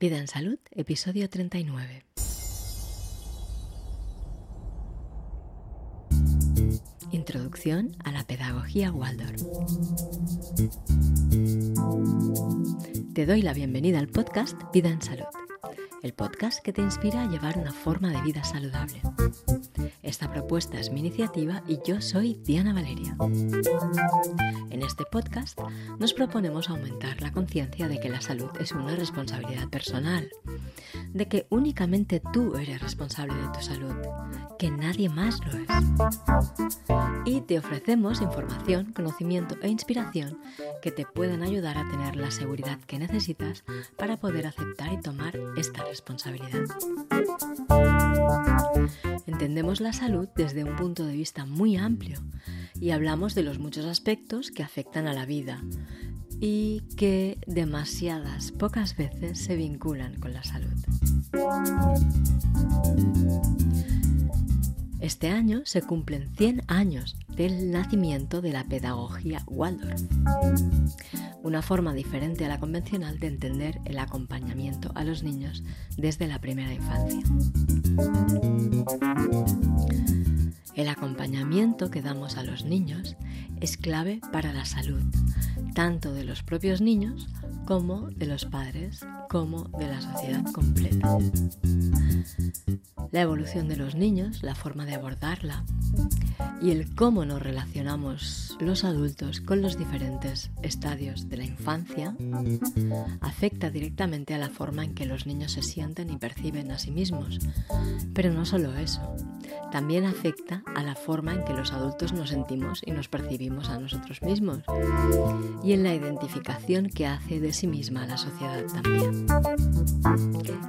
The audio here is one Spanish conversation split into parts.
Vida en Salud, episodio 39. Introducción a la pedagogía Waldorf. Te doy la bienvenida al podcast Vida en Salud, el podcast que te inspira a llevar una forma de vida saludable. Esta propuesta es mi iniciativa y yo soy Diana Valeria. En este podcast nos proponemos aumentar la conciencia de que la salud es una responsabilidad personal, de que únicamente tú eres responsable de tu salud, que nadie más lo es. Y te ofrecemos información, conocimiento e inspiración que te pueden ayudar a tener la seguridad que necesitas para poder aceptar y tomar esta responsabilidad. Entendemos la salud desde un punto de vista muy amplio y hablamos de los muchos aspectos que afectan a la vida y que demasiadas pocas veces se vinculan con la salud. Este año se cumplen 100 años del nacimiento de la pedagogía Waldorf, una forma diferente a la convencional de entender el acompañamiento a los niños desde la primera infancia. El acompañamiento que damos a los niños es clave para la salud, tanto de los propios niños como de los padres, como de la sociedad completa. La evolución de los niños, la forma de abordarla y el cómo nos relacionamos los adultos con los diferentes estadios de la infancia afecta directamente a la forma en que los niños se sienten y perciben a sí mismos. Pero no solo eso, también afecta a la forma en que los adultos nos sentimos y nos percibimos a nosotros mismos y en la identificación que hace de sí misma la sociedad también.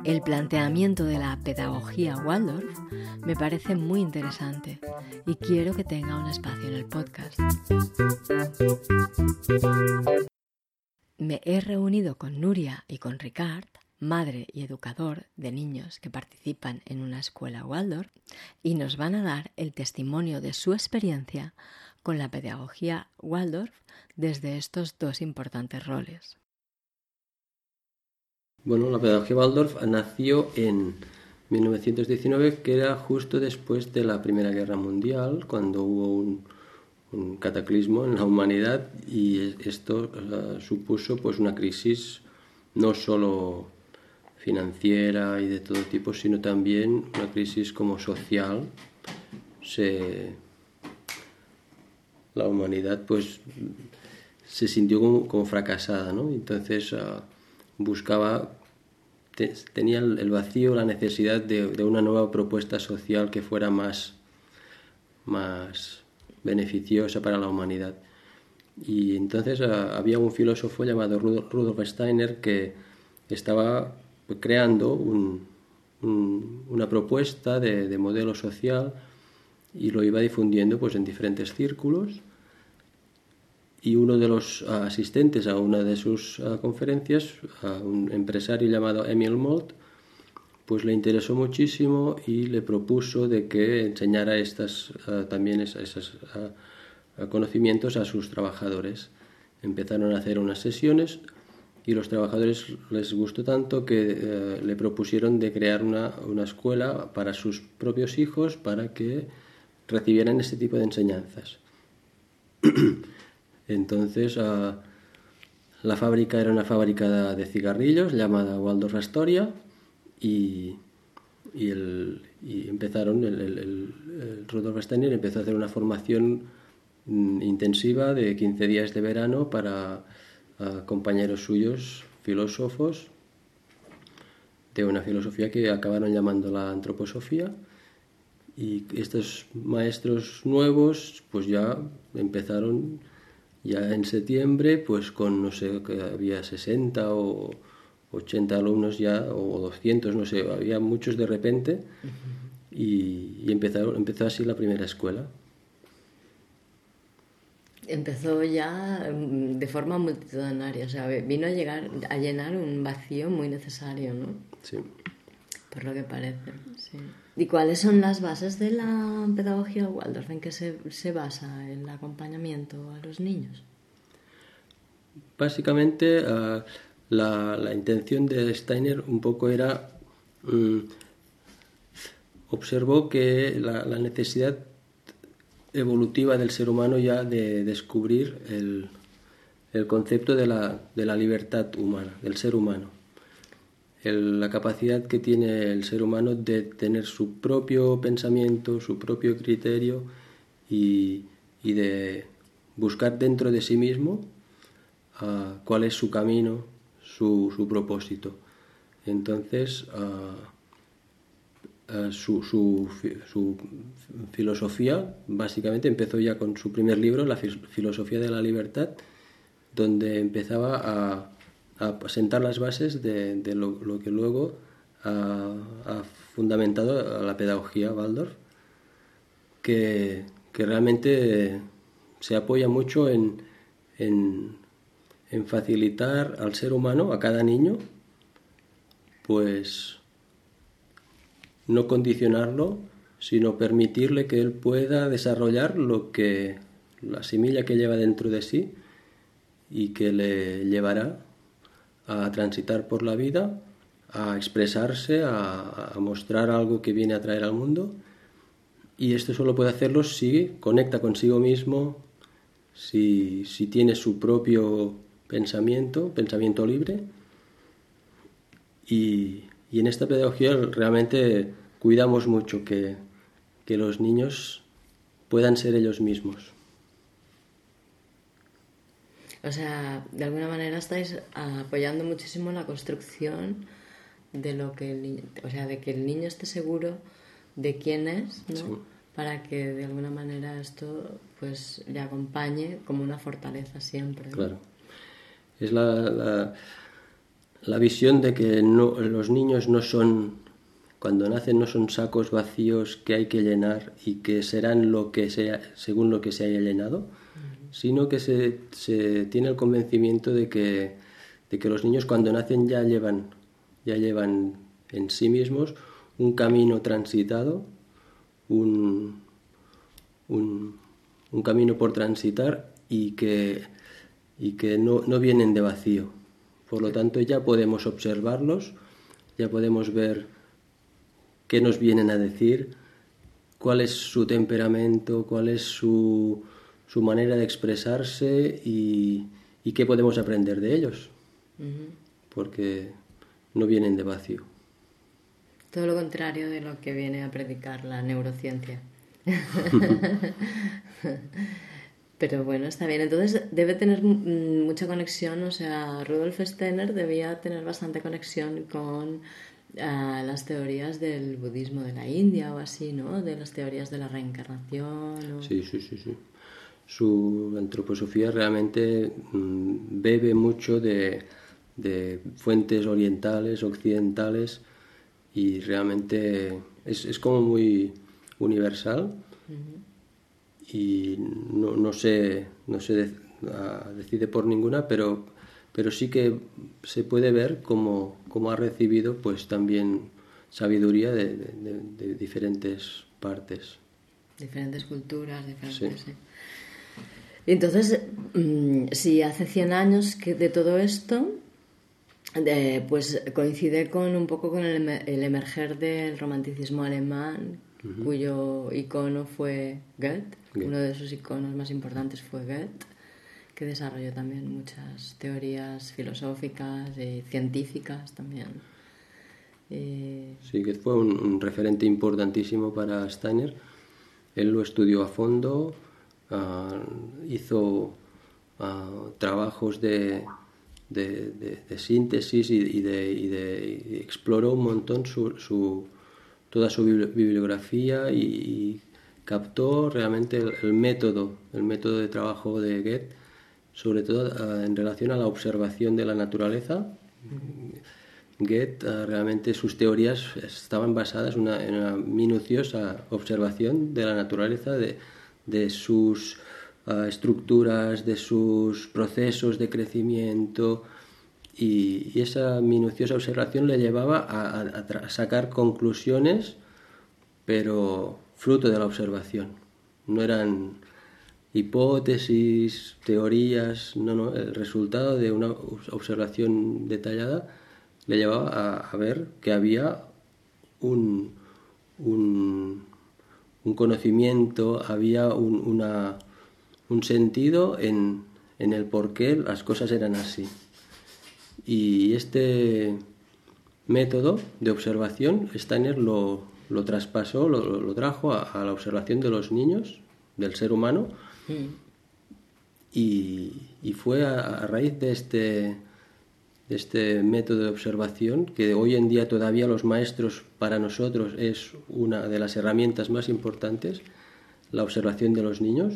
El planteamiento de la pedagogía Waldorf me parece muy interesante y quiero que tenga un espacio en el podcast. Me he reunido con Nuria y con Ricard madre y educador de niños que participan en una escuela Waldorf, y nos van a dar el testimonio de su experiencia con la pedagogía Waldorf desde estos dos importantes roles. Bueno, la pedagogía Waldorf nació en 1919, que era justo después de la Primera Guerra Mundial, cuando hubo un, cataclismo en la humanidad y esto supuso pues una crisis no solo financiera y de todo tipo, sino también una crisis como social. La humanidad pues se sintió como, fracasada, ¿no? Entonces ah, buscaba, tenía el vacío, la necesidad de, de, una nueva propuesta social que fuera más, más beneficiosa para la humanidad. Y entonces ah, había un filósofo llamado Rudolf Steiner que estaba creando una propuesta de, modelo social y lo iba difundiendo pues, en diferentes círculos. Y uno de los asistentes a una de sus conferencias, un empresario llamado Emil Molt, pues le interesó muchísimo y le propuso de que enseñara estas, también esos conocimientos a sus trabajadores. Empezaron a hacer unas sesiones y los trabajadores les gustó tanto que eh, le propusieron de crear una, una, escuela para sus propios hijos para que recibieran ese tipo de enseñanzas. Entonces, la fábrica era una fábrica de cigarrillos llamada Waldorf Astoria y, y, el, y empezaron, el, el, el, Rudolf Steiner empezó a hacer una formación mm, intensiva de 15 días de verano para compañeros suyos, filósofos, de una filosofía que acabaron llamando la antroposofía. Y estos maestros nuevos, pues ya empezaron ya en septiembre, pues con, no sé, que había 60 o 80 alumnos ya, o 200, no sé, había muchos de repente, y, y empezaron, empezó así la primera escuela empezó ya mm, de forma multitudinaria, o sea, vino a llegar a llenar un vacío muy necesario, ¿no? Sí. Por lo que parece, sí. ¿Y cuáles son las bases de la pedagogía Waldorf? ¿En qué se, se basa el acompañamiento a los niños? Básicamente, uh, la, intención de Steiner un poco era, mm, observó que la, necesidad evolutiva del ser humano ya de descubrir el, concepto de la, de la, libertad humana, del ser humano. La capacidad que tiene el ser humano de tener su propio pensamiento, su propio criterio y, y de buscar dentro de sí mismo ah, cuál es su camino, su, su propósito. Entonces, ah, ah, su, su, su, filosofía básicamente empezó ya con su primer libro, La filosofía de la libertad, donde empezaba a, a sentar las bases de, lo, que luego ha, fundamentado la pedagogía Waldorf, que, que realmente se apoya mucho en, en, facilitar al ser humano, a cada niño, pues no condicionarlo, sino permitirle que él pueda desarrollar lo que la semilla que lleva dentro de sí y que le llevará a transitar por la vida, a expresarse, a, mostrar algo que viene a traer al mundo. Y esto solo puede hacerlo si conecta consigo mismo, si, si tiene su propio pensamiento, pensamiento libre. Y, y en esta pedagogía realmente cuidamos mucho que, que los niños puedan ser ellos mismos. O sea, de alguna manera estáis apoyando muchísimo la construcción de lo que el o sea, de que el niño esté seguro de quién es, ¿no? Para que de alguna manera esto pues le acompañe como una fortaleza siempre. Claro. Es la, la, visión de que no, los niños no son, cuando nacen no son sacos vacíos que hay que llenar y que serán lo que sea, según lo que se haya llenado, sino que se, se, tiene el convencimiento de que, de que los niños cuando nacen ya llevan, ya llevan en sí mismos un camino transitado, un, un, un camino por transitar y que, y que no, no vienen de vacío. Por lo tanto, ya podemos observarlos, ya podemos ver qué nos vienen a decir, cuál es su temperamento, cuál es su, su manera de expresarse y, y, qué podemos aprender de ellos. Porque no vienen de vacío. Todo lo contrario de lo que viene a predicar la neurociencia. Pero bueno, está bien. Entonces debe tener mucha conexión, o sea, Rudolf Steiner debía tener bastante conexión con ah, las teorías del budismo de la India o así, ¿no? De las teorías de la reencarnación. Sí, sí, sí, sí. Su antroposofía realmente mm, bebe mucho de, de, fuentes orientales, occidentales, y realmente es, es como muy universal y no, no, se, no se ah, decide por ninguna, pero, pero sí que se puede ver cómo, cómo ha recibido pues también sabiduría de, de, diferentes partes. Diferentes culturas, diferentes... Sí. Entonces, mm, si hace 100 años que de todo esto, pues coincide con un poco con el, el emerger del romanticismo alemán, cuyo icono fue Goethe. Uno de sus iconos más importantes fue Goethe, que desarrolló también muchas teorías filosóficas y científicas también. Sí, Goethe fue un, referente importantísimo para Steiner. Él lo estudió a fondo, ah, hizo ah, trabajos de, de, síntesis y, y, exploró un montón su toda su bibliografía y, captó realmente el, método, el método de trabajo de Goethe, sobre todo ah, en relación a la observación de la naturaleza. Goethe realmente sus teorías estaban basadas en una minuciosa observación de la naturaleza, de, de sus ah, estructuras, de sus procesos de crecimiento, y, esa minuciosa observación le llevaba a, sacar conclusiones, pero fruto de la observación. No eran, hipótesis, teorías, no, no, el resultado de una observación detallada le llevaba a, ver que había un, un, conocimiento, había un, una, un sentido en, en el por qué las cosas eran así. Y este método de observación, Steiner lo, lo traspasó, lo, trajo a, la observación de los niños, del ser humano, mm. y, fue a, raíz de este, este método de observación que hoy en día todavía los maestros para nosotros es una de las herramientas más importantes, la observación de los niños,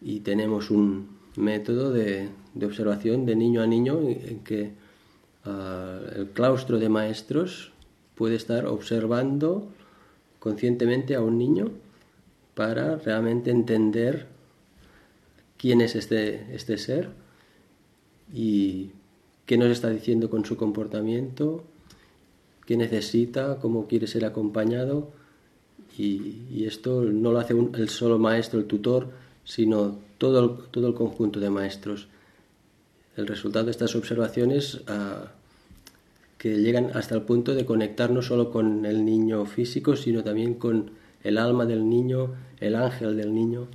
y tenemos un método de, de observación de niño a niño en que ah, el claustro de maestros puede estar observando conscientemente a un niño para realmente entender quién es este, este ser y qué nos está diciendo con su comportamiento, qué necesita, cómo quiere ser acompañado. Y, esto no lo hace el solo maestro, el tutor, sino todo el, todo el conjunto de maestros. El resultado de estas observaciones ah, que llegan hasta el punto de conectar no solo con el niño físico, sino también con el alma del niño, el ángel del niño.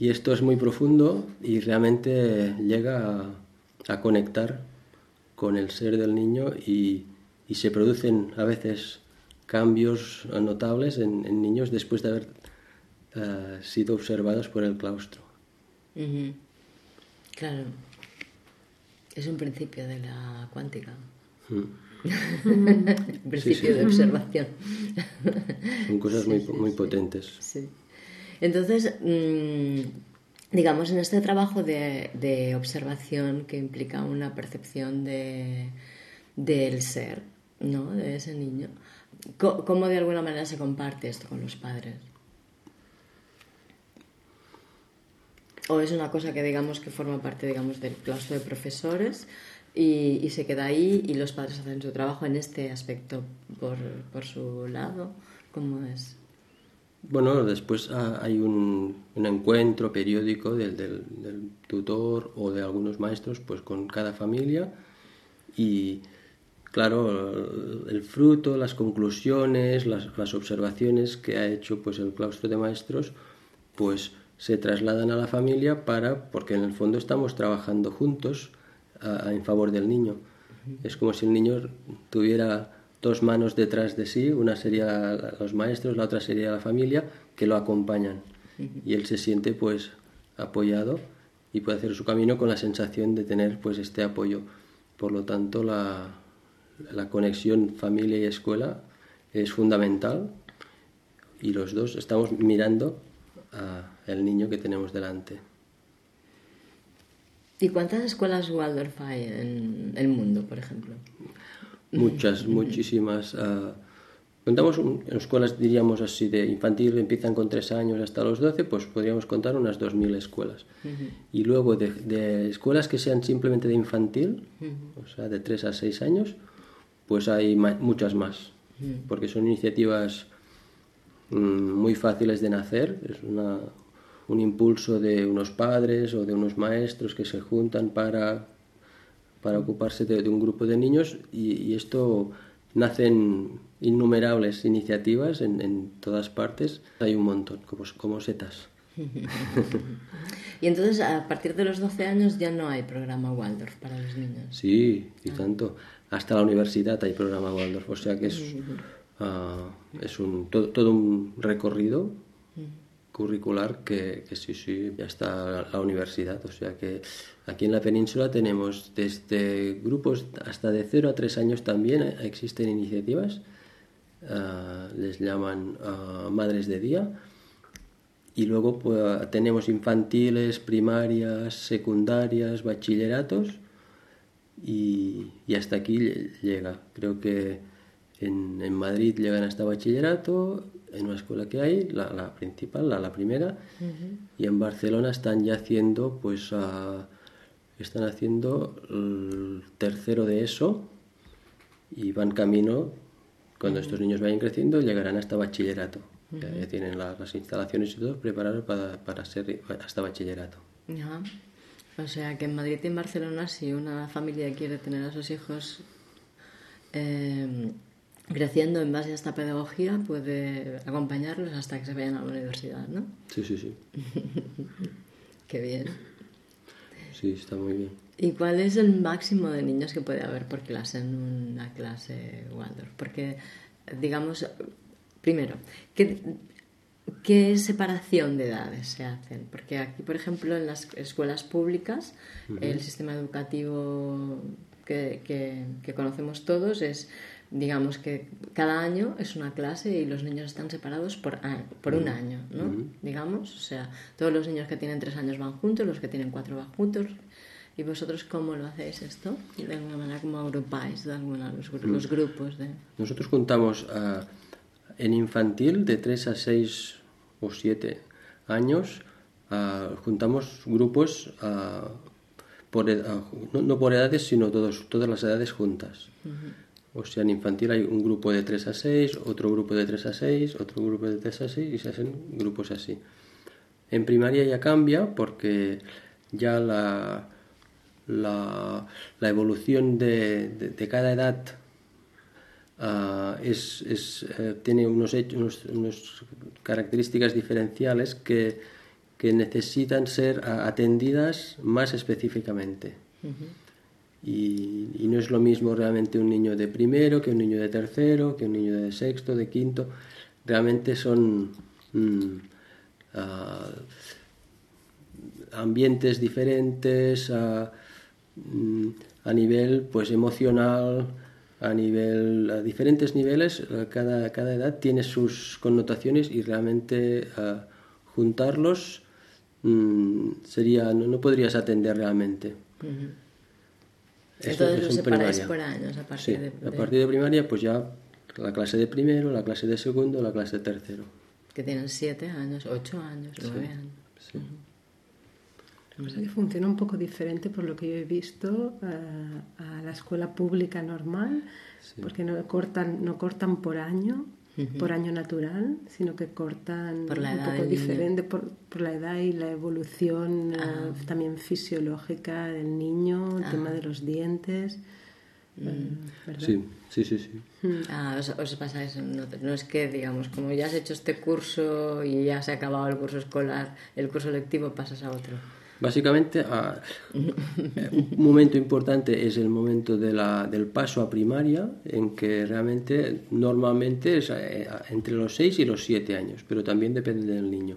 Y esto es muy profundo y realmente llega a, conectar con el ser del niño y, se producen a veces cambios notables en, niños después de haber eh, sido observados por el claustro. Claro, es un principio de la cuántica. Principio de observación. Son cosas muy, muy potentes. Entonces, mm, digamos, en este trabajo de, observación que implica una percepción de, del ser, ¿no? De ese niño, ¿cómo de alguna manera se comparte esto con los padres? ¿O es una cosa que digamos que forma parte, digamos, del claustro de profesores? y, se queda ahí y los padres hacen su trabajo en este aspecto por, por su lado. ¿Cómo es? Bueno, después hay un, un encuentro periódico del, del, tutor o de algunos maestros pues con cada familia y claro, el fruto, las conclusiones, las, las, observaciones que ha hecho pues el claustro de maestros pues se trasladan a la familia para porque en el fondo estamos trabajando juntos en favor del niño. Es como si el niño tuviera dos manos detrás de sí, una sería los maestros, la otra sería la familia, que lo acompañan. Y él se siente pues apoyado y puede hacer su camino con la sensación de tener pues este apoyo. Por lo tanto, la, la conexión familia y escuela es fundamental y los dos estamos mirando al niño que tenemos delante. ¿Y cuántas escuelas Waldorf hay en el mundo, por ejemplo? Muchas, muchísimas. Uh, contamos en escuelas, diríamos así, de infantil, empiezan con tres años hasta los 12, pues podríamos contar unas 2.000 escuelas. Y luego de, escuelas que sean simplemente de infantil, o sea, de 3 a 6 años, pues hay muchas más, porque son iniciativas mm, muy fáciles de nacer, es una, un impulso de unos padres o de unos maestros que se juntan para, para ocuparse de, un grupo de niños y, esto nacen innumerables iniciativas en, en, todas partes. Hay un montón, como, como setas. y entonces, a partir de los 12 años ya no hay programa Waldorf para los niños. Sí, y tanto. Hasta la universidad hay programa Waldorf, o sea que es, ah, es un, todo, todo un recorrido curricular que, sí, sí, ya está la universidad. O sea que aquí en la península tenemos desde grupos hasta de 0 a 3 años también existen iniciativas, ah, les llaman ah, Madres de Día. Y luego pues, tenemos infantiles, primarias, secundarias, bachilleratos y, y hasta aquí llega. Creo que en, en Madrid llegan hasta bachillerato en una escuela que hay, la, la principal, la, la primera, y en Barcelona están ya haciendo, pues, están haciendo el tercero de eso y van camino, cuando estos niños vayan creciendo, llegarán hasta bachillerato. ya, tienen las instalaciones y todo preparados para, para ser hasta bachillerato. O sea que en Madrid y en Barcelona, si una familia quiere tener a sus hijos eh, creciendo en base a esta pedagogía, puede acompañarlos hasta que se vayan a la universidad, ¿no? Sí, sí, sí. Qué bien. Sí, está muy bien. ¿Y cuál es el máximo de niños que puede haber por clase en una clase Waldorf? Porque, digamos, primero, ¿qué, ¿qué separación de edades se hacen? Porque aquí, por ejemplo, en las escuelas públicas, el sistema educativo que, que, que conocemos todos es digamos que cada año es una clase y los niños están separados por, por un año, ¿no? Digamos, o sea, todos los niños que tienen tres años van juntos, los que tienen cuatro van juntos. ¿Y vosotros cómo lo hacéis esto? De alguna manera, ¿cómo agrupáis de alguna, los, los grupos? De... Nosotros juntamos en infantil de tres a seis o siete años, juntamos grupos por, no, por edades, sino todos, todas las edades juntas. O sea, en infantil hay un grupo de 3 a 6, otro grupo de 3 a 6, otro grupo de 3 a 6 y se hacen grupos así. En primaria ya cambia porque ya la, la, la evolución de, de, cada edad uh, es, es, uh, tiene unos, unos, unos, características diferenciales que, que necesitan ser atendidas más específicamente. Uh -huh. Y, no es lo mismo realmente un niño de primero que un niño de tercero, que un niño de sexto, de quinto. Realmente son uh, ambientes diferentes mm, a, nivel pues emocional, a nivel a diferentes niveles. Cada, cada edad tiene sus connotaciones y realmente uh, juntarlos mm, sería no, no, podrías atender realmente. Uh. Entonces lo separáis por años a partir sí, de, de... a partir de primaria pues ya la clase de primero, la clase de segundo, la clase de tercero. Que tienen siete años, ocho años, nueve sí, años. Sí. Uh -huh. O sea que funciona un poco diferente por lo que yo he visto uh, a la escuela pública normal, sí. porque no cortan, no cortan por año, por año natural, sino que cortan por la un poco diferente por, por, la edad y la evolución ah. uh, también fisiológica del niño, el ah. tema de los dientes. Mm. Uh, sí, sí, sí, sí. Ah, os, os pasa eso, no, no, es que, digamos, como ya has hecho este curso y ya se ha acabado el curso escolar, el curso lectivo, pasas a otro. Básicamente, a, un momento importante es el momento de la, del paso a primaria, en que realmente normalmente es eh, entre los 6 y los 7 años, pero también depende del niño.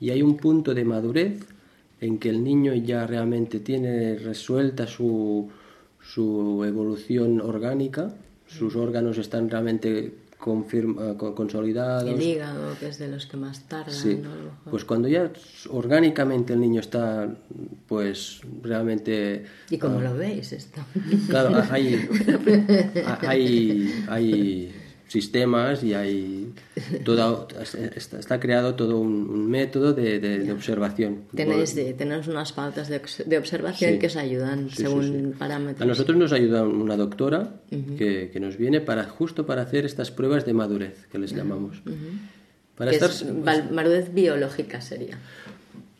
Y hay un punto de madurez en que el niño ya realmente tiene resuelta su, su evolución orgánica, sus órganos están realmente confirma, consolidados. El hígado, que es de los que más tardan. Sí. ¿no? Pues cuando ya orgánicamente el niño está, pues realmente. ¿Y cómo uh, lo veis esto? Claro, hay, hay, hay sistemas y hay todo, está, está creado todo un, un método de, de, de, observación. Tenéis, unas pautas de, de observación sí. que os ayudan sí, según parámetros. A nosotros nos ayuda una doctora uh -huh. que, que, nos viene para justo para hacer estas pruebas de madurez que les llamamos. Uh -huh. para estar, es, madurez biológica sería.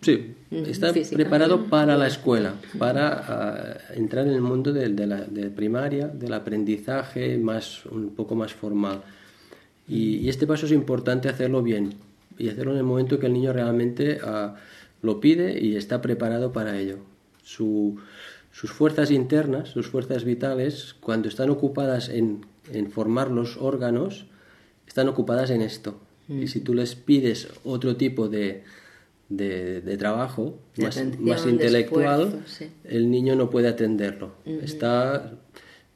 Sí, está Física. preparado para la escuela, para uh, entrar en el mundo de, de, la de primaria, del aprendizaje más un poco más formal. Y, y, este paso es importante hacerlo bien y hacerlo en el momento que el niño realmente uh, lo pide y está preparado para ello. Su, sus fuerzas internas, sus fuerzas vitales, cuando están ocupadas en, en formar los órganos, están ocupadas en esto. Mm. Y si tú les pides otro tipo de, de, de trabajo de más, más, intelectual, esfuerzo, sí. el niño no puede atenderlo. Uh -huh. Está,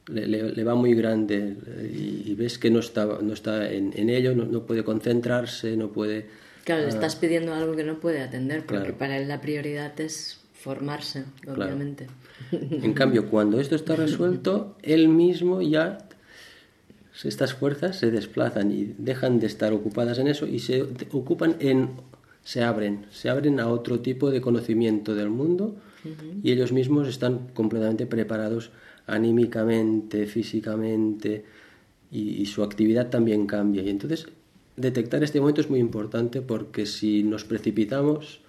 le, le, le, va muy grande y, y, ves que no está, no está en, en ello, no, no, puede concentrarse, no puede... Claro, le estás pidiendo algo que no puede atender, porque claro. para él la prioridad es formarse, obviamente. Claro. En cambio, cuando esto está resuelto, él mismo ya estas fuerzas se desplazan y dejan de estar ocupadas en eso y se ocupan en se abren, se abren a otro tipo de conocimiento del mundo uh -huh. y ellos mismos están completamente preparados anímicamente, físicamente y, y, su actividad también cambia. Y entonces detectar este momento es muy importante porque si nos precipitamos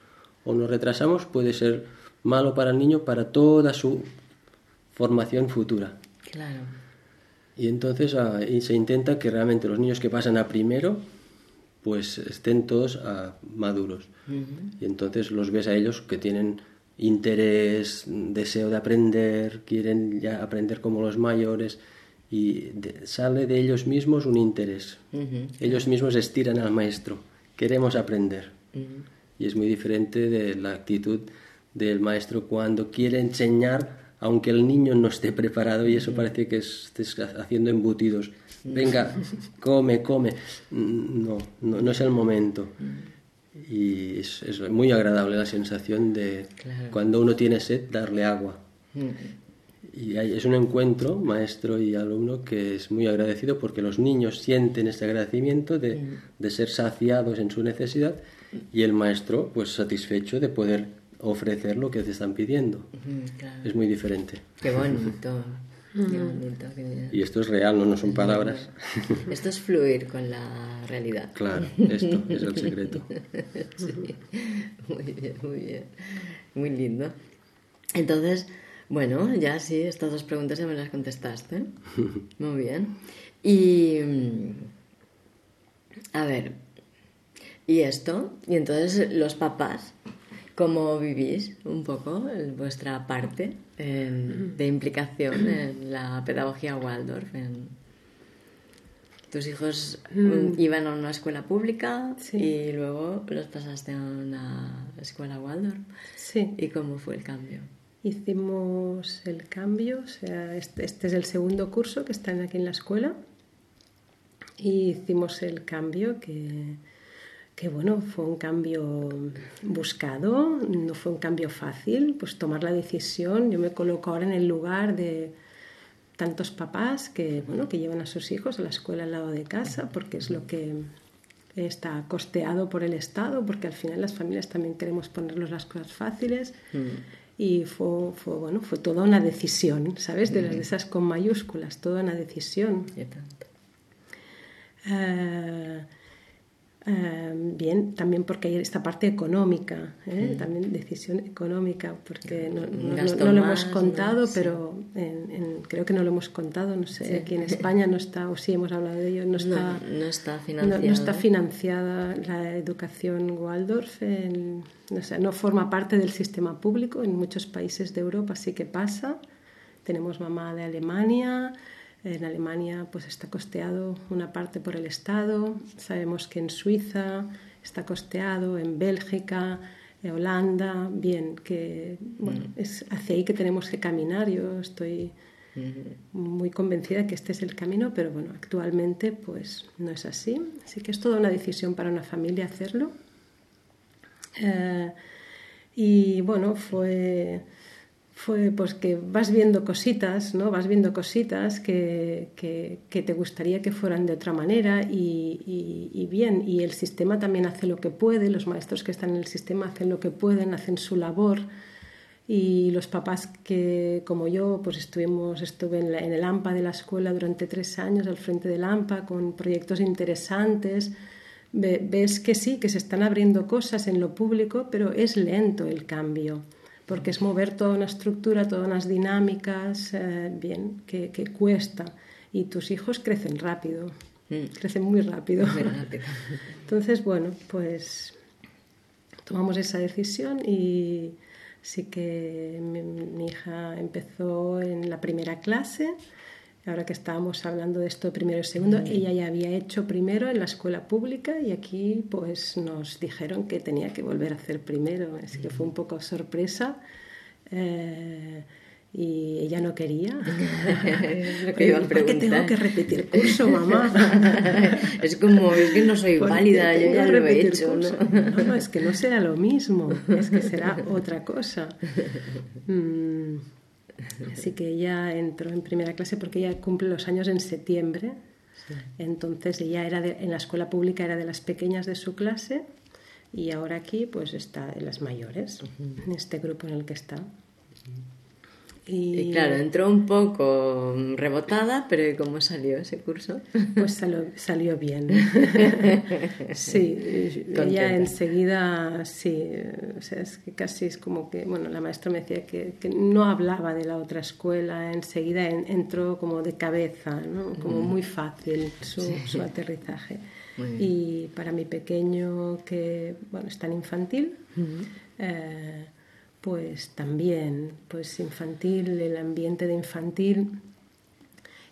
o nos retrasamos puede ser malo para el niño para toda su formación futura. Claro. Y entonces ah, se intenta que realmente los niños que pasan a primero pues estén todos ah, maduros. Y entonces los ves a ellos que tienen interés, deseo de aprender, quieren ya aprender como los mayores y sale de ellos mismos un interés. Ellos mismos estiran al maestro, queremos aprender. Y es muy diferente de la actitud del maestro cuando quiere enseñar aunque el niño no esté preparado y eso parece que estés haciendo embutidos. Venga, come, come. No, no, es el momento. Y es, muy agradable la sensación de cuando uno tiene sed darle agua. Y es un encuentro, maestro y alumno, que es muy agradecido porque los niños sienten este agradecimiento de, de ser saciados en su necesidad y el maestro pues satisfecho de poder ofrecer lo que te están pidiendo. Es muy diferente. Qué bonito. Y esto es real, no, no son palabras. Esto es fluir con la realidad. Claro, esto es el secreto. Muy bien, muy bien. Muy lindo. Entonces, bueno, ya sí, estas dos preguntas ya me las contestaste. Muy bien. Y. Mm, a ver. ¿Y esto? Y entonces los papás, ¿cómo vivís un poco en vuestra parte de implicación en la pedagogía Waldorf? Tus hijos mm. iban a una escuela pública y luego los pasaste a una escuela Waldorf. Sí. ¿Y cómo fue el cambio? hicimos el cambio, o sea, este, este, es el segundo curso que están aquí en la escuela y hicimos el cambio que, que bueno, fue un cambio buscado, no fue un cambio fácil, pues tomar la decisión, yo me coloco ahora en el lugar de tantos papás que, bueno, que llevan a sus hijos a la escuela al lado de casa porque es lo que está costeado por el Estado, porque al final las familias también queremos ponerlos las cosas fáciles. Mm y fue, fue, bueno, fue toda una decisión, ¿sabes? De las de esas con mayúsculas, toda una decisión. Em, bien, también porque hay esta parte económica, ¿eh? también decisión económica, porque no, lo hemos contado, pero creo que no lo hemos contado, no sé, aquí en España no está, o sí hemos hablado de ello, no está, no, está, financiada. no, está financiada la educación Waldorf, o sea, no forma parte del sistema público, en muchos países de Europa sí que pasa, tenemos mamá de Alemania, en Alemania pues está costeado una parte por el Estado, sabemos que en Suiza está costeado, en Bélgica, en Holanda, bien, que bueno, mm. es hacia ahí que tenemos que caminar. Yo estoy mm. muy convencida que este es el camino, pero bueno, actualmente pues no es así. Así que es toda una decisión para una familia hacerlo. Eh, y bueno, fue fue pues que vas viendo cositas, ¿no? Vas viendo cositas que, que, te gustaría que fueran de otra manera y, y, bien, y el sistema también hace lo que puede, los maestros que están en el sistema hacen lo que pueden, hacen su labor. Y los papás que como yo pues estuvimos estuve en, en el AMPA de la escuela durante tres años al frente del AMPA con proyectos interesantes. Ves que sí que se están abriendo cosas en lo público pero es lento el cambio porque es mover toda una estructura, todas unas dinámicas, eh, bien, que, cuesta. Y tus hijos crecen rápido, mm. crecen muy rápido. Entonces, bueno, pues tomamos esa decisión y sí que mi hija empezó en la primera clase ahora que estábamos hablando de esto primero y segundo, ella ya había hecho primero en la escuela pública y aquí pues nos dijeron que tenía que volver a hacer primero, así que fue un poco sorpresa. Eh, y ella no quería. lo que ¿Por qué tengo que repetir curso, mamá? es como, es que no soy válida, yo ya lo he hecho. ¿no? ¿no? es que no será lo mismo, es que será otra cosa. Mm. Así que ella entró en primera clase porque ella cumple los años en septiembre. Entonces ella era en la escuela pública era de las pequeñas de su clase y ahora aquí pues está en las mayores, en este grupo en el que está. Y... claro, entró un poco rebotada, pero ¿cómo salió ese curso? Pues salió, salió bien. sí, ella enseguida, sí, o sea, es que casi es como que, bueno, la maestra me decía que, que no hablaba de la otra escuela, enseguida entró como de cabeza, ¿no? como muy fácil su, su aterrizaje. Y para mi pequeño, que bueno, está en infantil, pues también, pues infantil, el ambiente de infantil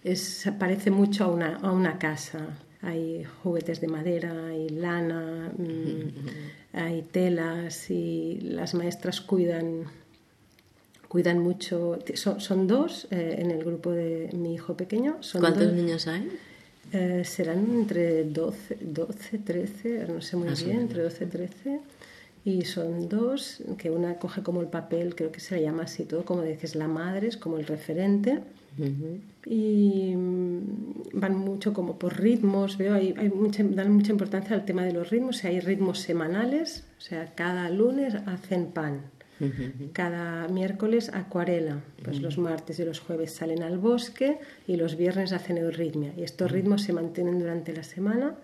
es, parece mucho a una, a una casa. Hay juguetes de madera, hay lana, mm, hay telas y las maestras cuidan, cuidan mucho. Son, dos eh, en el grupo de mi hijo pequeño. ¿Cuántos niños hay? Eh, serán entre 12, 12, 13, no sé muy bien, entre 12 y 13 y son dos, que una coge como el papel, creo que se le llama así todo, como dices, la madre es como el referente. Y mm, van mucho como por ritmos, veo, hay, hay mucha, dan mucha importancia al tema de los ritmos, o sea, hay ritmos semanales, o sea, cada lunes hacen pan, cada miércoles acuarela, pues los martes y los jueves salen al bosque y los viernes hacen euritmia. Y estos ritmos se mantienen durante la semana.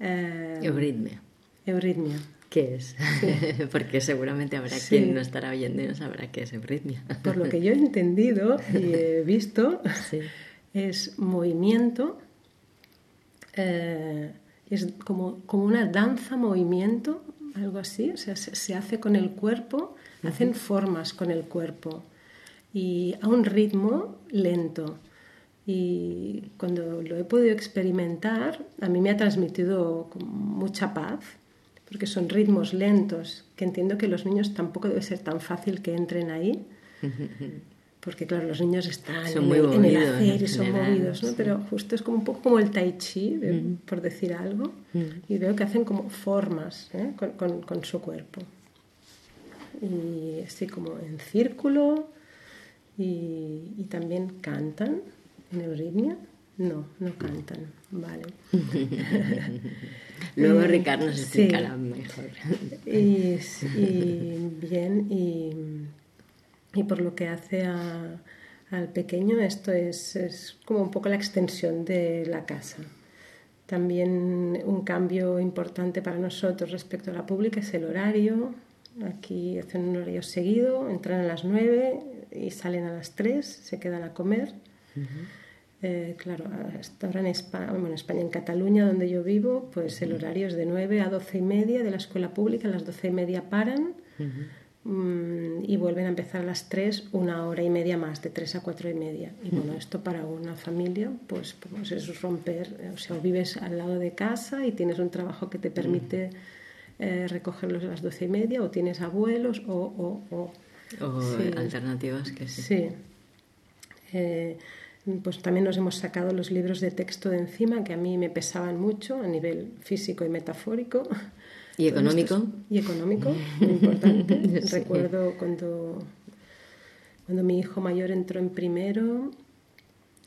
Eh, euritmia. Euritmia qué es, porque seguramente habrá quien no estará oyendo y no sabrá qué es euritmia. Por lo que yo he entendido y he visto, es movimiento, eh, es como, como una danza-movimiento, algo así, o sea, se, hace con el cuerpo, hacen formas con el cuerpo y a un ritmo lento. Y cuando lo he podido experimentar, a mí me ha transmitido mucha paz porque son ritmos lentos, que entiendo que los niños tampoco debe ser tan fácil que entren ahí, porque claro, los niños están en, el hacer y son movidos, ¿no? pero justo es como un poco como el tai chi, por decir algo, y veo que hacen como formas ¿eh? con, con, su cuerpo. Y así como en círculo, y, y también cantan en euritmia. No, no cantan, vale. Luego Ricardo nos explicará mejor. Y, bien, y, por lo que hace al pequeño, esto es, es, como un poco la extensión de la casa. También un cambio importante para nosotros respecto a la pública es el horario. Aquí hacen un horario seguido, entran a las 9 y salen a las 3, se quedan a comer. Eh, claro, hasta ahora en España, en España, en Cataluña, donde yo vivo, pues el horario es de 9 a 12 y media de la escuela pública, a las 12 y media paran mm, y vuelven a empezar a las 3, una hora y media más, de 3 a 4 y media. Y bueno, esto para una familia, pues, pues es romper, o sea, vives al lado de casa y tienes un trabajo que te permite eh, recogerlos a las 12 y media, o tienes abuelos, o... O, o, alternativas que sí. Sí. Eh, pues también nos hemos sacado los libros de texto de encima que a mí me pesaban mucho a nivel físico y metafórico. ¿Y económico? y económico, muy importante. Recuerdo cuando, cuando mi hijo mayor entró en primero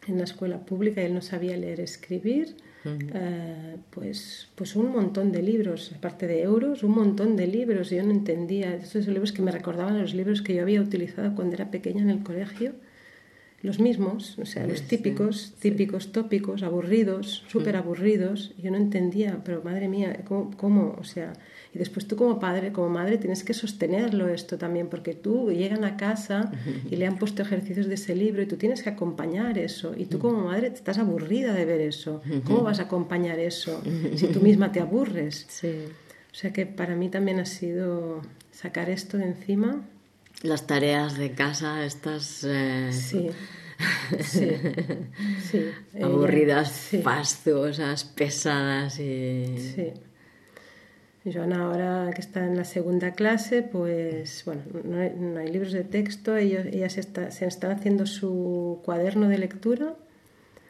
en la escuela pública y él no sabía leer escribir. Eh, pues, pues un montón de libros, aparte de euros, un montón de libros. Yo no entendía, esos libros que me recordaban a los libros que yo había utilizado cuando era pequeña en el colegio los mismos, o sea, los típicos, típicos tópicos, aburridos, súper aburridos. Yo no entendía, pero madre mía, ¿cómo, ¿cómo, O sea, y después tú como padre, como madre, tienes que sostenerlo esto también, porque tú llegan a casa y le han puesto ejercicios de ese libro y tú tienes que acompañar eso. Y tú como madre te estás aburrida de ver eso. ¿Cómo vas a acompañar eso si tú misma te aburres? O sea que para mí también ha sido sacar esto de encima las tareas de casa, estas eh, sí. Sí, sí. aburridas, fastuosas, pesadas y... Sí. Joana ahora que está en la segunda clase, pues bueno, no hay, libros de texto, ellos, ellas está, se están haciendo su cuaderno de lectura.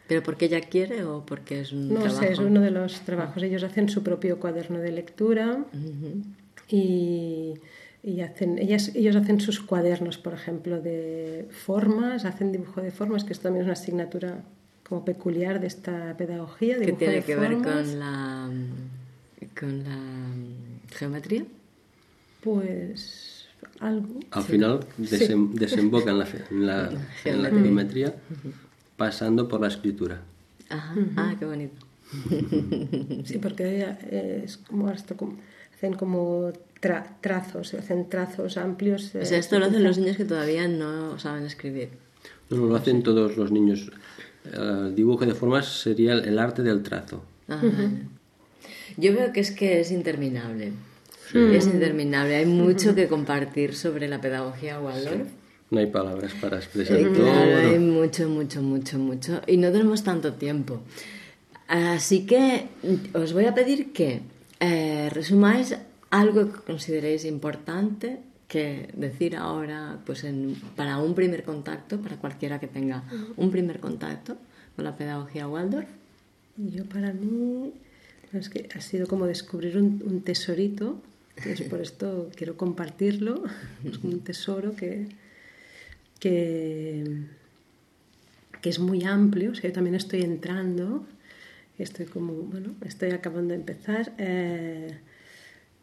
¿Pero porque ella quiere o porque es un no sé, es uno de los trabajos. Ellos hacen su propio cuaderno de lectura y y hacen, ellas, ellos hacen sus cuadernos, por ejemplo, de formas, hacen dibujo de formas, que esto también es una asignatura como peculiar de esta pedagogía. ¿Qué tiene que ver con la, con la geometría? Pues algo. Al final desemboca en la, en la, en la geometría pasando por la escritura. Ajá. Ah, qué bonito. Sí, porque es como hasta como, hacen como trazos, hacen trazos amplios. O sea, esto lo hacen los niños que todavía no saben escribir. No, no lo hacen todos los niños. El dibujo de formas sería el arte del trazo. Yo veo que es que es interminable. Es interminable. Hay mucho que compartir sobre la pedagogía Waldorf. No hay palabras para expresar eh, todo. Claro, hay mucho, mucho, mucho, mucho. Y no tenemos tanto tiempo. Así que os voy a pedir que eh, resumáis algo que consideréis importante que decir ahora, pues para un primer contacto, para cualquiera que tenga un primer contacto con la pedagogía Waldorf. Yo para mí es que ha sido como descubrir un, tesorito, que es por esto quiero compartirlo, es un tesoro que, que, que es muy amplio, o sea, yo también estoy entrando, estoy como, bueno, estoy acabando de empezar, eh,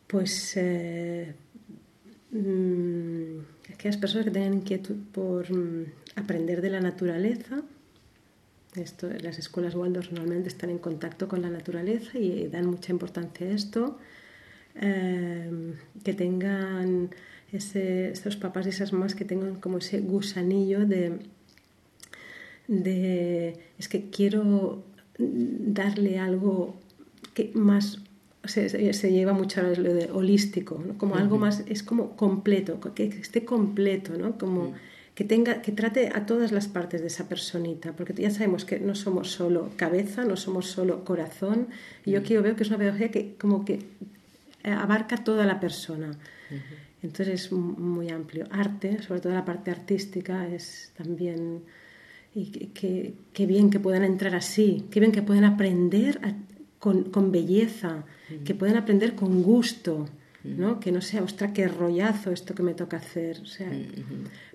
pues eh, mm, aquellas personas que tengan inquietud por mm, aprender de la naturaleza, esto, las escuelas Waldorf normalmente están en contacto con la naturaleza y, dan mucha importancia a esto. Eh, que tengan ese, estos papás y esas mamás que tengan como ese gusanillo de, de es que quiero darle algo que más se, se lleva mucho lo de holístico, como algo más, es como completo, que esté completo, ¿no? como que tenga, que trate a todas las partes de esa personita, porque ya sabemos que no somos solo cabeza, no somos solo corazón, y yo quiero veo que es una pedagogía que como que eh, abarca toda la persona. Entonces es muy amplio. Arte, sobre todo la parte artística, es también... Y qué bien que puedan entrar así, qué bien que puedan aprender con, con, belleza, que puedan aprender con gusto, ¿no? Que no sea, ostras, qué rollazo esto que me toca hacer. O sea,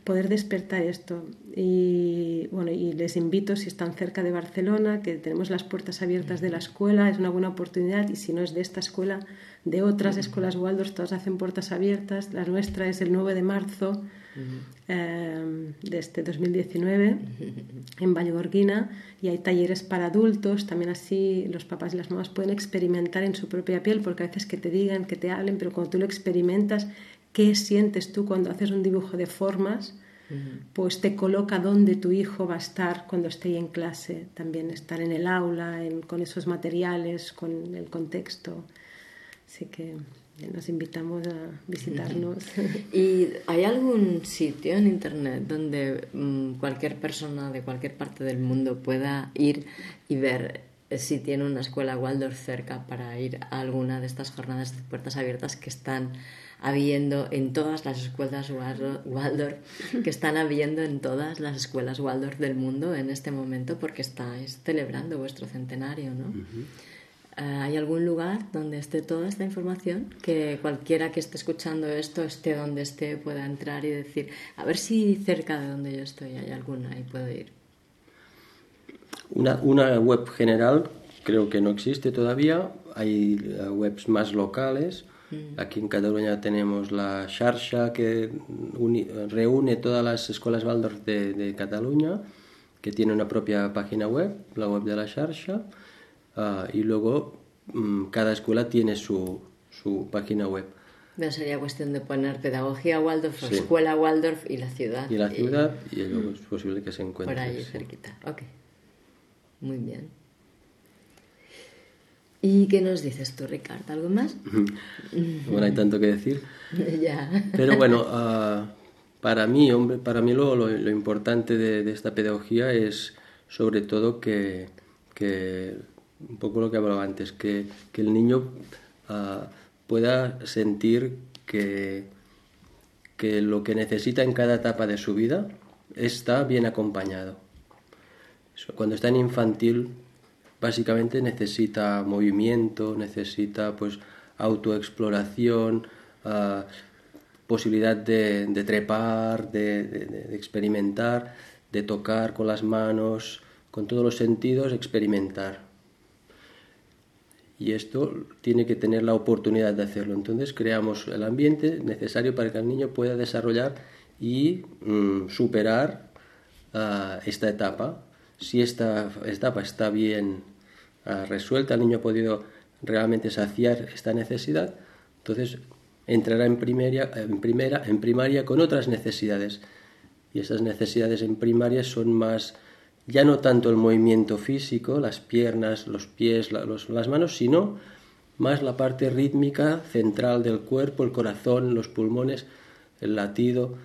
poder despertar esto. Y bueno, y les invito, si están cerca de Barcelona, que tenemos las puertas abiertas de la escuela, es una buena oportunidad. Y si no es de esta escuela, de otras escuelas Waldorf, todas hacen puertas abiertas. La nuestra es el 9 de marzo eh, de este 2019 en Vallgorguina y hay talleres para adultos, también así los papás y las mamás pueden experimentar en su propia piel, porque a veces que te digan, que te hablen, pero cuando tú lo experimentas, ¿qué sientes tú cuando haces un dibujo de formas? Pues te coloca dónde tu hijo va a estar cuando esté en clase, también estar en el aula, con esos materiales, con el contexto. Así que nos invitamos a visitarnos. ¿Y hay algún sitio en Internet donde mm, cualquier persona de cualquier parte del mundo pueda ir y ver si tiene una escuela Waldorf cerca para ir a alguna de estas jornadas de puertas abiertas que están habiendo en todas las escuelas Waldorf, que están habiendo en todas las escuelas Waldorf del mundo en este momento porque estáis celebrando vuestro centenario, ¿no? Eh, ¿Hay algún lugar donde esté toda esta información? Que cualquiera que esté escuchando esto, esté donde esté, pueda entrar y decir, a ver si cerca de donde yo estoy hay alguna y puedo ir. Una, una web general creo que no existe todavía. Hay eh, webs más locales. Mm. Aquí en Cataluña tenemos la Sharsha que reúne todas las escuelas Waldorf de, de Cataluña, que tiene una propia página web, la web de la Sharsha Ah, y luego mm, cada escuela tiene su, su página web. Pero sería cuestión de poner pedagogía Waldorf, escuela Waldorf y la ciudad. Y la ciudad, y, luego es posible que se encuentre. Por ahí cerquita, ok. Muy bien. ¿Y qué nos dices tú, Ricardo? ¿Algo más? bueno, hay tanto que decir. ya. Pero bueno, ah, para mí, hombre, para mí lo, lo, importante de, de, esta pedagogía es sobre todo que, que un poco lo que hablaba antes, que, que el niño uh, pueda sentir que, que lo que necesita en cada etapa de su vida está bien acompañado. Cuando está en infantil, básicamente necesita movimiento, necesita pues autoexploración, uh, posibilidad de, de trepar, de, experimentar, de tocar con las manos, con todos los sentidos, experimentar y esto tiene que tener la oportunidad de hacerlo. Entonces creamos el ambiente necesario para que el niño pueda desarrollar y mm, superar ah, esta etapa. Si esta etapa está bien ah, resuelta, el niño ha podido realmente saciar esta necesidad, entonces entrará en, primaria, en, primera, en primaria con otras necesidades. Y esas necesidades en primaria son más ya no tanto el movimiento físico, las piernas, los pies, las manos, sino más la parte rítmica central del cuerpo, el corazón, los pulmones, el latido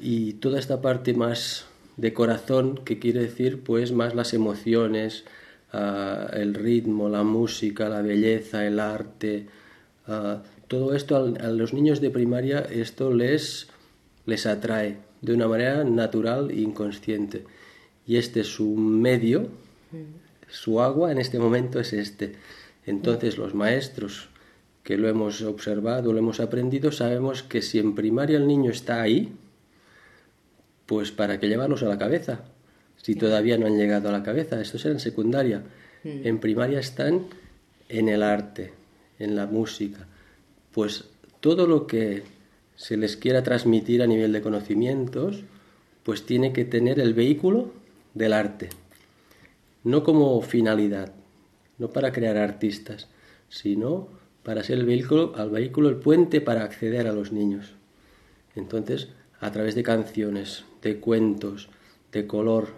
y toda esta parte más de corazón que quiere decir pues más las emociones, ah, el ritmo, la música, la belleza, el arte, ah, todo esto a, los niños de primaria esto les, les atrae de una manera natural e inconsciente y este es su medio, su agua en este momento es este. Entonces los maestros que lo hemos observado, lo hemos aprendido, sabemos que si en primaria el niño está ahí, pues para qué llevarlos a la cabeza, si todavía no han llegado a la cabeza, esto será en secundaria. En primaria están en el arte, en la música, pues todo lo que se les quiera transmitir a nivel de conocimientos, pues tiene que tener el vehículo del arte, no como finalidad, no para crear artistas, sino para ser el vehículo, al vehículo, el puente para acceder a los niños. Entonces, a través de canciones, de cuentos, de color,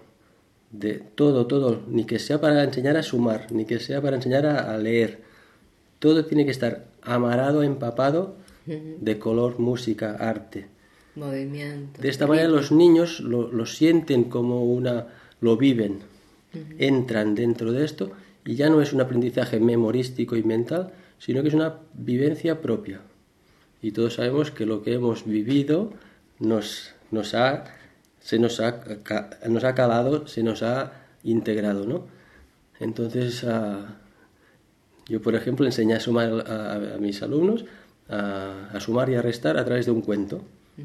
de todo, todo, ni que sea para enseñar a sumar, ni que sea para enseñar a, leer, todo tiene que estar amarado, empapado de color, música, arte. Movimiento. De esta manera los niños lo sienten como una, lo viven, entran dentro de esto y ya no es un aprendizaje memorístico y mental, sino que es una vivencia propia. Y todos sabemos que lo que hemos vivido nos, nos ha, se nos ha, nos ha calado, se nos ha integrado, ¿no? Entonces, ah, yo, por ejemplo, enseñé a sumar a, mis alumnos a, sumar y a restar a través de un cuento,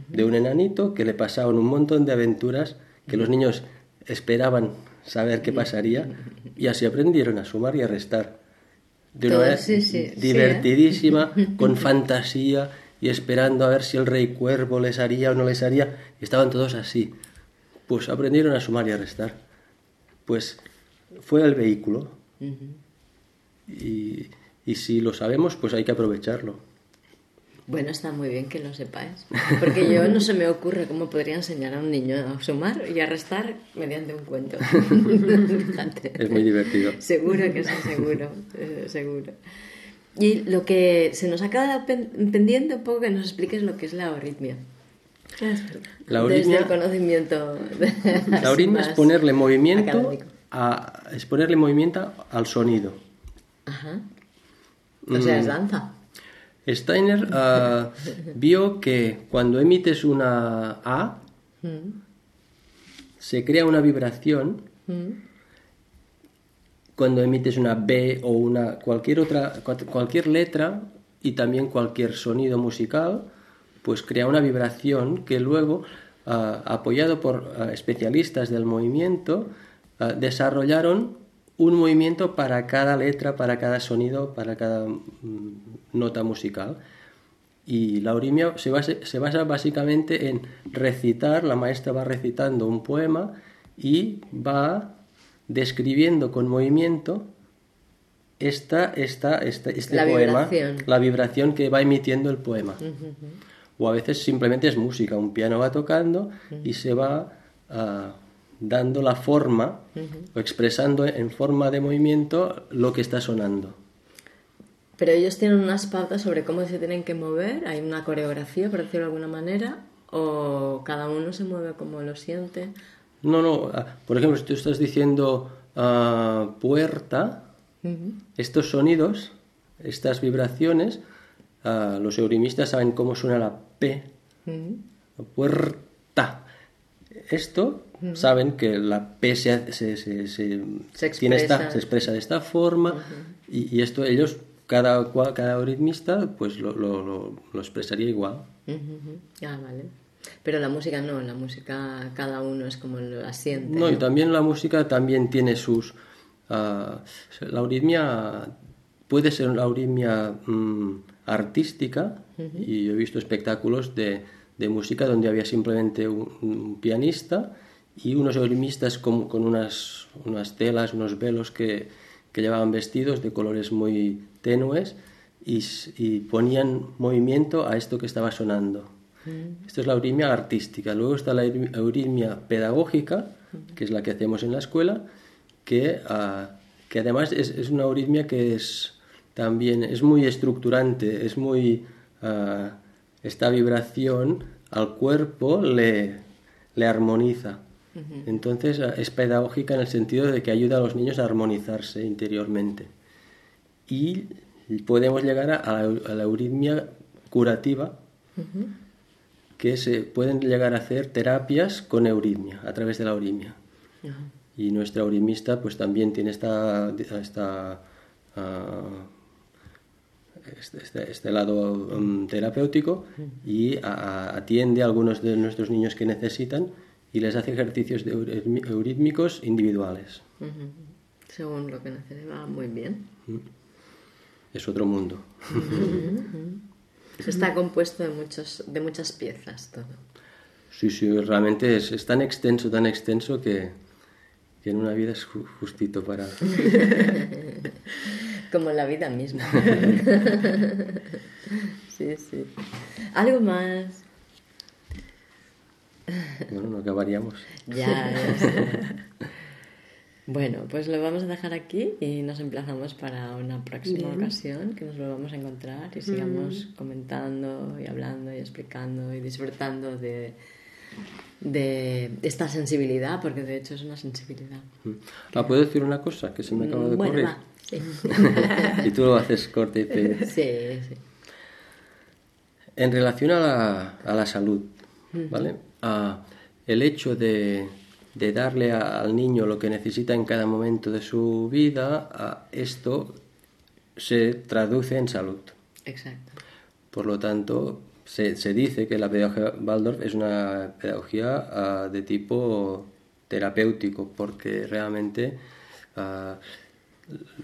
de un enanito que le pasaban un montón de aventuras que los niños esperaban saber qué pasaría y así aprendieron a sumar y a restar. De una manera divertidísima, con fantasía y esperando a ver si el rey cuervo les haría o no les haría. Y estaban todos así. Pues aprendieron a sumar y a restar. Pues fue el vehículo. y, y si lo sabemos, pues hay que aprovecharlo. Bueno, está muy bien que lo sepáis, porque yo no se me ocurre cómo podría enseñar a un niño a sumar y a restar mediante un cuento. es muy divertido. Seguro que sí, seguro, eh, seguro. Y lo que se nos ha quedado pendiente un poco que nos expliques lo que es la arritmia. La Desde el conocimiento. la arritmia es ponerle movimiento a, es ponerle movimiento al sonido. Ajá. O sea, es mm. danza. Steiner ah, vio que cuando emites una A, se crea una vibración. Cuando emites una B o una cualquier otra cualquier letra y también cualquier sonido musical, pues crea una vibración que luego, ah, apoyado por ah, especialistas del movimiento, desarrollaron un movimiento para cada letra, para cada sonido, para cada mm, nota musical. Y la orimia se basa, se basa básicamente en recitar, la maestra va recitando un poema y va describiendo con movimiento esta, esta, esta este poema, la vibración que va emitiendo el poema. O a veces simplemente es música, un piano va tocando y se va dando la forma o expresando en forma de movimiento lo que está sonando. Pero ellos tienen unas pautas sobre cómo se tienen que mover, hay una coreografía, por decirlo de alguna manera, o cada uno se mueve como lo siente. No, no, ah, por ejemplo, si tú estás diciendo ah, puerta, estos sonidos, estas vibraciones, ah, los eurimistas saben cómo suena la P, puerta. Esto saben que la P se, se, se, se expresa. se expresa de esta forma y, esto ellos, cada, cada ritmista, pues lo, lo, lo, expresaría igual. Ah, vale. Pero la música no, la música cada uno es como lo asiente. No, y también la música también tiene sus... Uh, la euritmia puede ser una euritmia mm, artística, y yo he visto espectáculos de, de música donde había simplemente un, pianista y unos euritmistas con, con unas, unas, telas, unos velos que, que, llevaban vestidos de colores muy tenues y, y ponían movimiento a esto que estaba sonando. Esto es la euritmia artística. Luego está la euritmia pedagógica, que es la que hacemos en la escuela, que, uh, que además es, es, una euritmia que es también es muy estructurante, es muy uh, esta vibración al cuerpo le, le armoniza. Uh -huh. Entonces es pedagógica en el sentido de que ayuda a los niños a armonizarse interiormente. Y podemos llegar a, a, la, euritmia curativa, uh -huh que se pueden llegar a hacer terapias con euritmia, a través de la euritmia. Uh -huh. Y nuestra euritmista pues también tiene esta, esta uh, este, este, este, lado um, terapéutico y a, atiende a algunos de nuestros niños que necesitan y les hace ejercicios de eurítmicos individuales. Uh -huh. Según lo que necesita, muy bien. Es otro mundo. Uh -huh. Está compuesto de, muchos, de muchas piezas todo. Sí, sí, realmente es, es tan extenso, tan extenso que, que en una vida es justito para... Como la vida misma. sí, sí. ¿Algo más? Bueno, no acabaríamos. Ya. Bueno, pues lo vamos a dejar aquí y nos emplazamos para una próxima Bien. ocasión que nos volvamos a encontrar y sigamos mm. comentando y hablando y explicando y disfrutando de, de esta sensibilidad, porque de hecho es una sensibilidad. Ah, ¿Puedo decir una cosa que se me acaba de bueno, ocurrir? Va, sí. y tú lo haces corte y te... Sí, sí. En relación a la, a la salud, ¿vale? Uh -huh. el hecho de de darle a, al niño lo que necesita en cada momento de su vida, a esto se traduce en salud. Exacto. Por lo tanto, se, se dice que la pedagogía Waldorf es una pedagogía uh, de tipo terapéutico, porque realmente uh,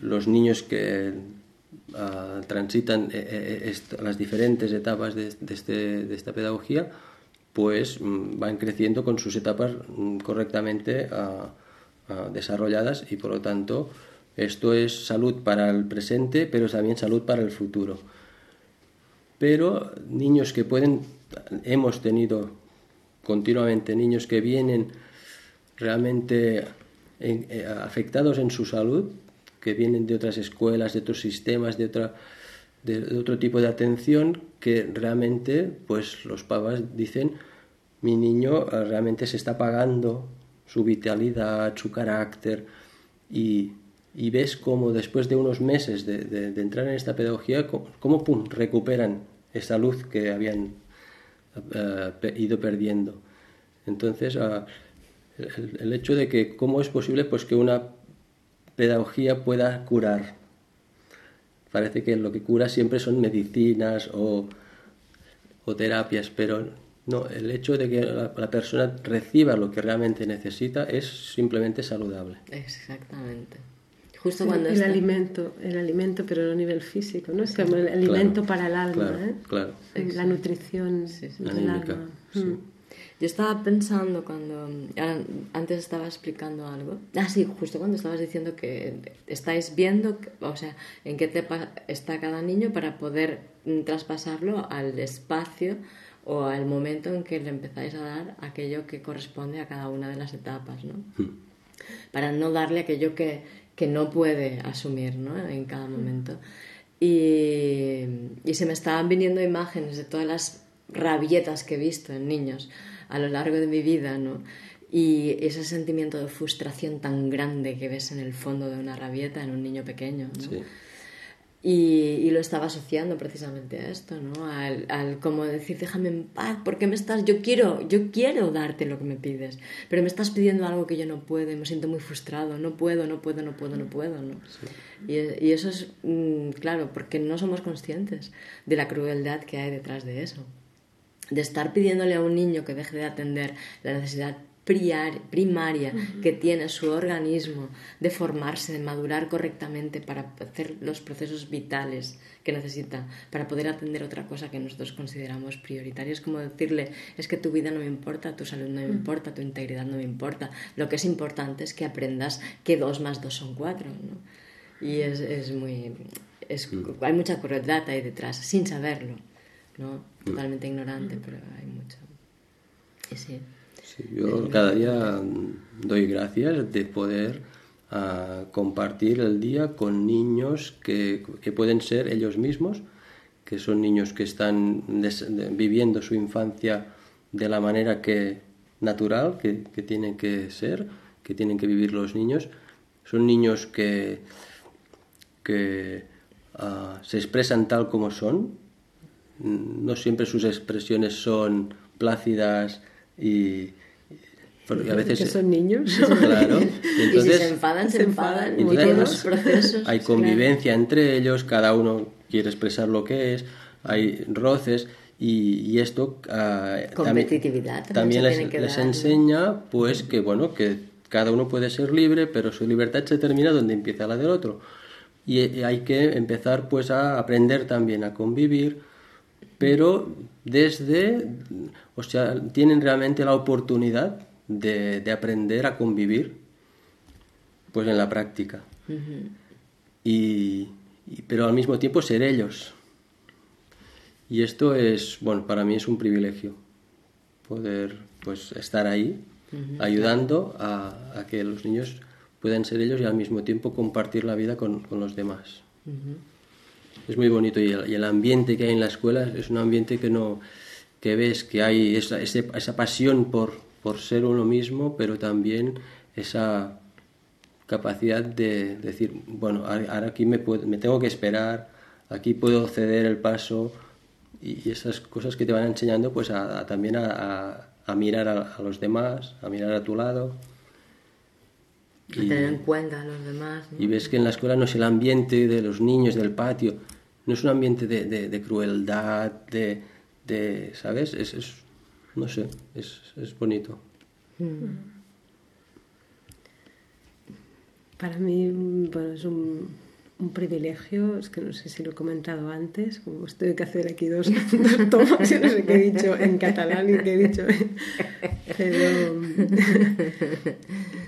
los niños que uh, transitan eh, eh, las diferentes etapas de, este, de esta pedagogía, pues mm, van creciendo con sus etapas mm, correctamente desarrolladas y por lo tanto esto es salud para el presente pero también salud para el futuro. Pero niños que pueden, hemos tenido continuamente niños que vienen realmente eh, afectados en su salud, que vienen de otras escuelas, de otros sistemas, de otra de, otro tipo de atención que realmente pues los papás dicen mi niño eh, realmente se está pagando su vitalidad, su carácter y, y ves cómo después de unos meses de, entrar en esta pedagogía, cómo, pum, recuperan esa luz que habían uh, ido perdiendo. Entonces, uh, el, el, hecho de que cómo es posible pues que una pedagogía pueda curar parece que lo que cura siempre son medicinas o, o terapias, pero no, el hecho de que la, la, persona reciba lo que realmente necesita es simplemente saludable. Exactamente. Justo cuando el, está... alimento, el alimento, pero a nivel físico, ¿no? Es como el alimento claro, para el alma, claro, ¿eh? Claro. La nutrición sí, sí. del Anímica, alma. Sí. Mm. Yo estaba pensando cuando antes estaba explicando algo. Ah, sí, justo cuando estabas diciendo que estáis viendo, o sea, en qué etapa está cada niño para poder traspasarlo al espacio o al momento en que le empezáis a dar aquello que corresponde a cada una de las etapas, ¿no? Mm. Para no darle aquello que, que no puede asumir, ¿no? En cada momento. Y, y se me estaban viniendo imágenes de todas las rabietas que he visto en niños a lo largo de mi vida, ¿no? Y ese sentimiento de frustración tan grande que ves en el fondo de una rabieta en un niño pequeño, ¿no? Sí. Y, y, lo estaba asociando precisamente a esto, ¿no? Al, al, como decir, déjame en paz, porque me estás, yo quiero, yo quiero darte lo que me pides, pero me estás pidiendo algo que yo no puedo y me siento muy frustrado, no puedo, no puedo, no puedo, no puedo, ¿no? Sí. Y, y, eso es, mmm, claro, porque no somos conscientes de la crueldad que hay detrás de eso de estar pidiéndole a un niño que deje de atender la necesidad primaria que tiene su organismo de formarse, de madurar correctamente para hacer los procesos vitales que necesita para poder atender otra cosa que nosotros consideramos prioritaria. Es como decirle, es que tu vida no me importa, tu salud no me importa, tu integridad no me importa. Lo que es importante es que aprendas que dos más dos son cuatro. Y es, es muy... Es, hay mucha crueldad ahí detrás, sin saberlo. ¿No? Totalmente ignorante, pero hay mucho. Y sí yo cada día doy gracias de poder ah, compartir el día con niños que, que, pueden ser ellos mismos, que son niños que están viviendo su infancia de la manera que natural que, que, tienen que ser, que tienen que vivir los niños. Son niños que, que uh, se expresan tal como son. No siempre sus expresiones son plácidas y, porque a veces que son niños. Claro. Entonces, y si se enfadan, se enfadan. Entonces, procesos, hay convivencia entre ellos, cada uno quiere expresar lo que es, hay roces y, esto uh, competitividad también, les, les enseña pues que bueno que cada uno puede ser libre, pero su libertad se termina donde empieza la del otro. Y hay que empezar pues a aprender también a convivir, pero desde, o sea, tienen realmente la oportunidad de, aprender a convivir, pues en la práctica. y, pero al mismo tiempo ser ellos. Y esto es, bueno, para mí es un privilegio poder pues estar ahí ayudando a, que los niños puedan ser ellos y al mismo tiempo compartir la vida con, los demás. Es muy bonito y el, ambiente que hay en la escuela es un ambiente que no que ves que hay esa, esa pasión por, por ser uno mismo, pero también esa capacidad de decir, bueno, ahora aquí me, me tengo que esperar, aquí puedo ceder el paso y, esas cosas que te van enseñando pues a, también a, mirar a, los demás, a mirar a tu lado. Y, tener en cuenta a los demás. Y ves que en la escuela no es el ambiente de los niños, del patio, no es un ambiente de, crueldad, de, de, ¿sabes? Es, es, no sé, es, es bonito. Mm. Para mí, bueno, es un, un, privilegio, es que no sé si lo he comentado antes, como estoy que hacer aquí dos, dos tomas, no sé qué he dicho en catalán y qué he dicho, pero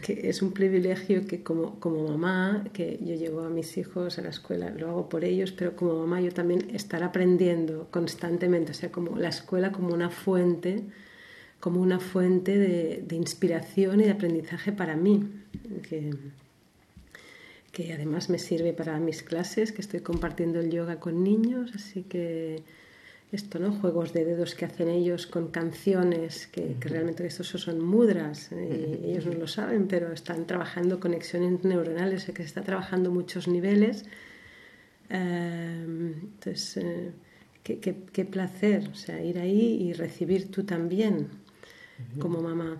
que es un privilegio que como, como mamá, que yo llevo a mis hijos a la escuela, lo hago por ellos, pero como mamá yo también estar aprendiendo constantemente, o sea, como la escuela como una fuente como una fuente de, inspiración y de aprendizaje para mí, que, que, además me sirve para mis clases, que estoy compartiendo el yoga con niños, así que esto, ¿no? Juegos de dedos que hacen ellos con canciones, que, realmente estos son mudras, eh, ellos no lo saben, pero están trabajando conexiones neuronales, que se está trabajando muchos niveles. Eh, entonces, eh, qué, qué, placer, o sea, ir ahí y recibir tú también como mamá.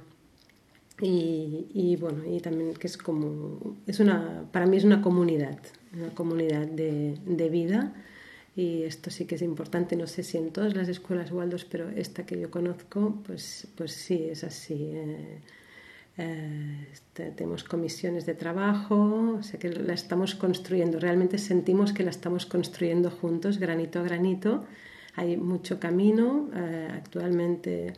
Y, bueno, y también que es como, es una, para mí es una comunidad, una comunidad de, de, vida y esto sí que es importante, no sé si en todas las escuelas Waldos, pero esta que yo conozco, pues, pues sí, es así. Eh, eh, este, tenemos comisiones de trabajo, o sea que la estamos construyendo, realmente sentimos que la estamos construyendo juntos, granito a granito. Hay mucho camino, eh, actualmente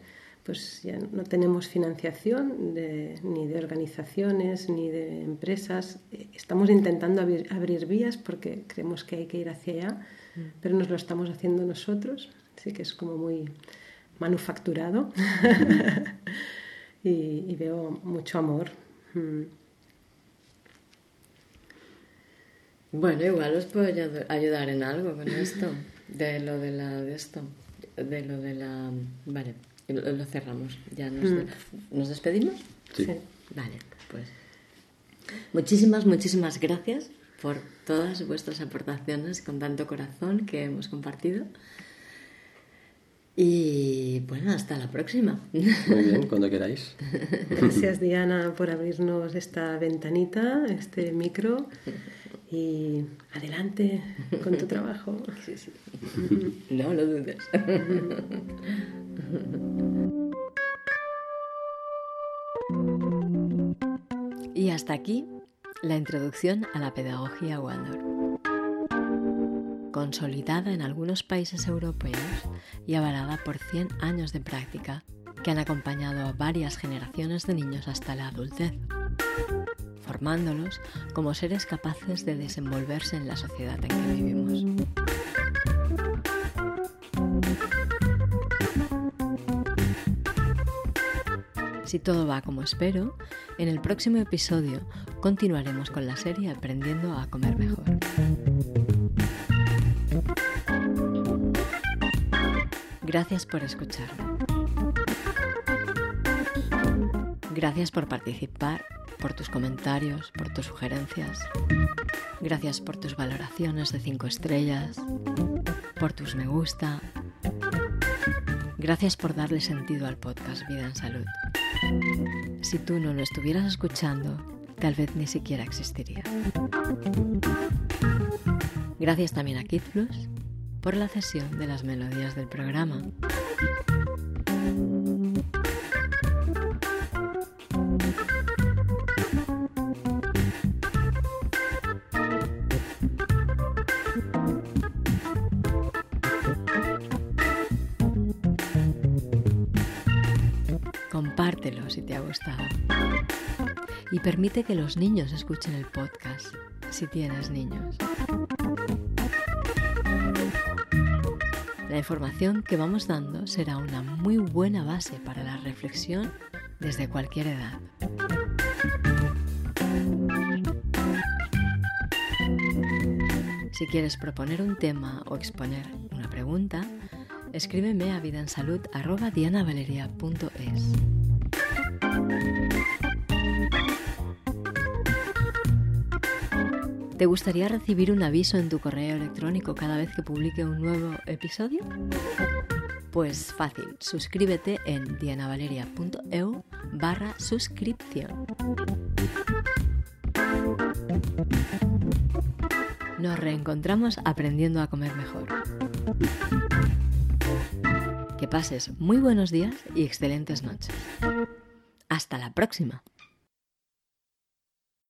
pues ya no tenemos financiación ni de organizaciones ni de empresas. Estamos intentando abrir, vías porque creemos que hay que ir hacia allá, mm. pero nos lo estamos haciendo nosotros, así que es como muy manufacturado y, veo mucho amor. Mm. Bueno, igual os puedo ayudar en algo con esto, de lo de la de esto, de lo de la, vale. Lo, cerramos. ¿Ya nos, mm. ¿nos despedimos? Sí. Vale, pues. Muchísimas, muchísimas gracias por todas vuestras aportaciones con tanto corazón que hemos compartido. Y bueno, hasta la próxima. Muy bien, cuando queráis. Gracias Diana por abrirnos esta ventanita, este micro y adelante con tu trabajo. Sí, sí. No lo dudes. Hasta aquí la introducción a la pedagogía Waldorf. Consolidada en algunos países europeos y avalada por 100 años de práctica que han acompañado a varias generaciones de niños hasta la adultez, formándolos como seres capaces de desenvolverse en la sociedad en que vivimos. Si todo va como espero, en el próximo episodio continuaremos con la serie Aprendiendo a comer mejor. Gracias por escucharme. Gracias por participar, por tus comentarios, por tus sugerencias. Gracias por tus valoraciones de 5 estrellas, por tus me gusta. Gracias por darle sentido al podcast Vida en Salud. Si tú no lo estuvieras escuchando, tal vez ni siquiera existiría. Gracias también a Kid Plus por la cesión de las melodías del programa. Y permite que los niños escuchen el podcast si tienes niños. La información que vamos dando será una muy buena base para la reflexión desde cualquier edad. Si quieres proponer un tema o exponer una pregunta, escríbeme a vidansalud.dianavaleria.es. ¿Te gustaría recibir un aviso en tu correo electrónico cada vez que publique un nuevo episodio? Pues fácil, suscríbete en dianavaleria.eu barra suscripción. Nos reencontramos aprendiendo a comer mejor. Que pases muy buenos días y excelentes noches. Hasta la próxima.